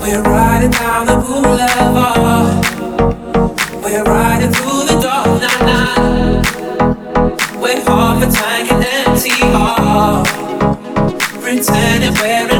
We're riding down the boulevard. We're riding through the dark night. We're half a tank and empty heart. Pretending we're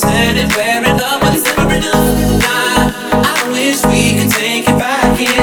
pretend it's fair enough, but it's never enough. Nah, I wish we could take it back here.